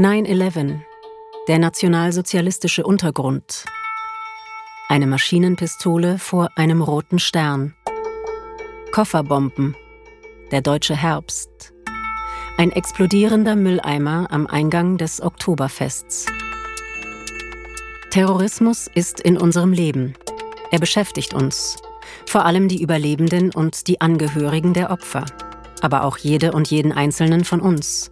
9-11, der nationalsozialistische Untergrund. Eine Maschinenpistole vor einem roten Stern. Kofferbomben, der deutsche Herbst. Ein explodierender Mülleimer am Eingang des Oktoberfests. Terrorismus ist in unserem Leben. Er beschäftigt uns, vor allem die Überlebenden und die Angehörigen der Opfer, aber auch jede und jeden Einzelnen von uns.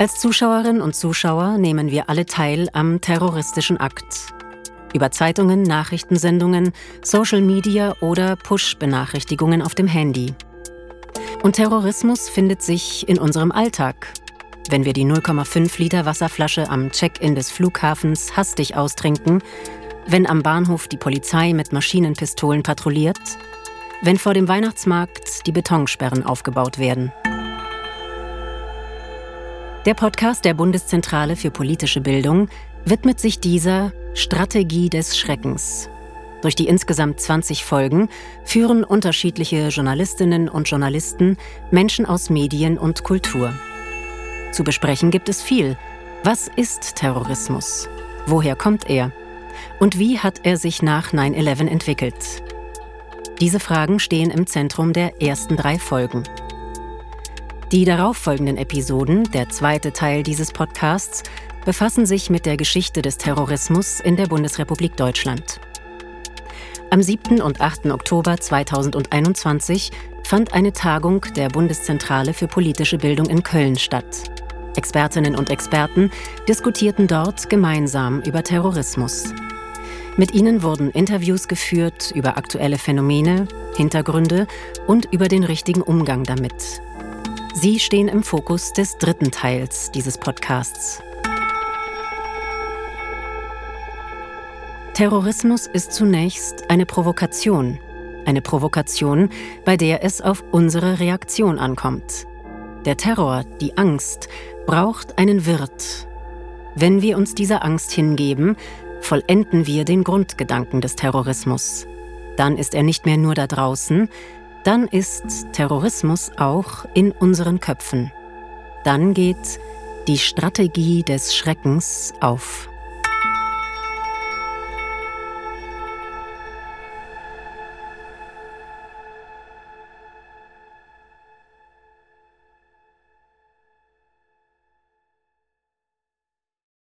Als Zuschauerinnen und Zuschauer nehmen wir alle teil am terroristischen Akt. Über Zeitungen, Nachrichtensendungen, Social Media oder Push-Benachrichtigungen auf dem Handy. Und Terrorismus findet sich in unserem Alltag. Wenn wir die 0,5 Liter Wasserflasche am Check-in des Flughafens hastig austrinken, wenn am Bahnhof die Polizei mit Maschinenpistolen patrouilliert, wenn vor dem Weihnachtsmarkt die Betonsperren aufgebaut werden. Der Podcast der Bundeszentrale für politische Bildung widmet sich dieser Strategie des Schreckens. Durch die insgesamt 20 Folgen führen unterschiedliche Journalistinnen und Journalisten Menschen aus Medien und Kultur. Zu besprechen gibt es viel. Was ist Terrorismus? Woher kommt er? Und wie hat er sich nach 9-11 entwickelt? Diese Fragen stehen im Zentrum der ersten drei Folgen. Die darauffolgenden Episoden, der zweite Teil dieses Podcasts, befassen sich mit der Geschichte des Terrorismus in der Bundesrepublik Deutschland. Am 7. und 8. Oktober 2021 fand eine Tagung der Bundeszentrale für politische Bildung in Köln statt. Expertinnen und Experten diskutierten dort gemeinsam über Terrorismus. Mit ihnen wurden Interviews geführt über aktuelle Phänomene, Hintergründe und über den richtigen Umgang damit. Sie stehen im Fokus des dritten Teils dieses Podcasts. Terrorismus ist zunächst eine Provokation. Eine Provokation, bei der es auf unsere Reaktion ankommt. Der Terror, die Angst, braucht einen Wirt. Wenn wir uns dieser Angst hingeben, vollenden wir den Grundgedanken des Terrorismus. Dann ist er nicht mehr nur da draußen, dann ist Terrorismus auch in unseren Köpfen. Dann geht die Strategie des Schreckens auf.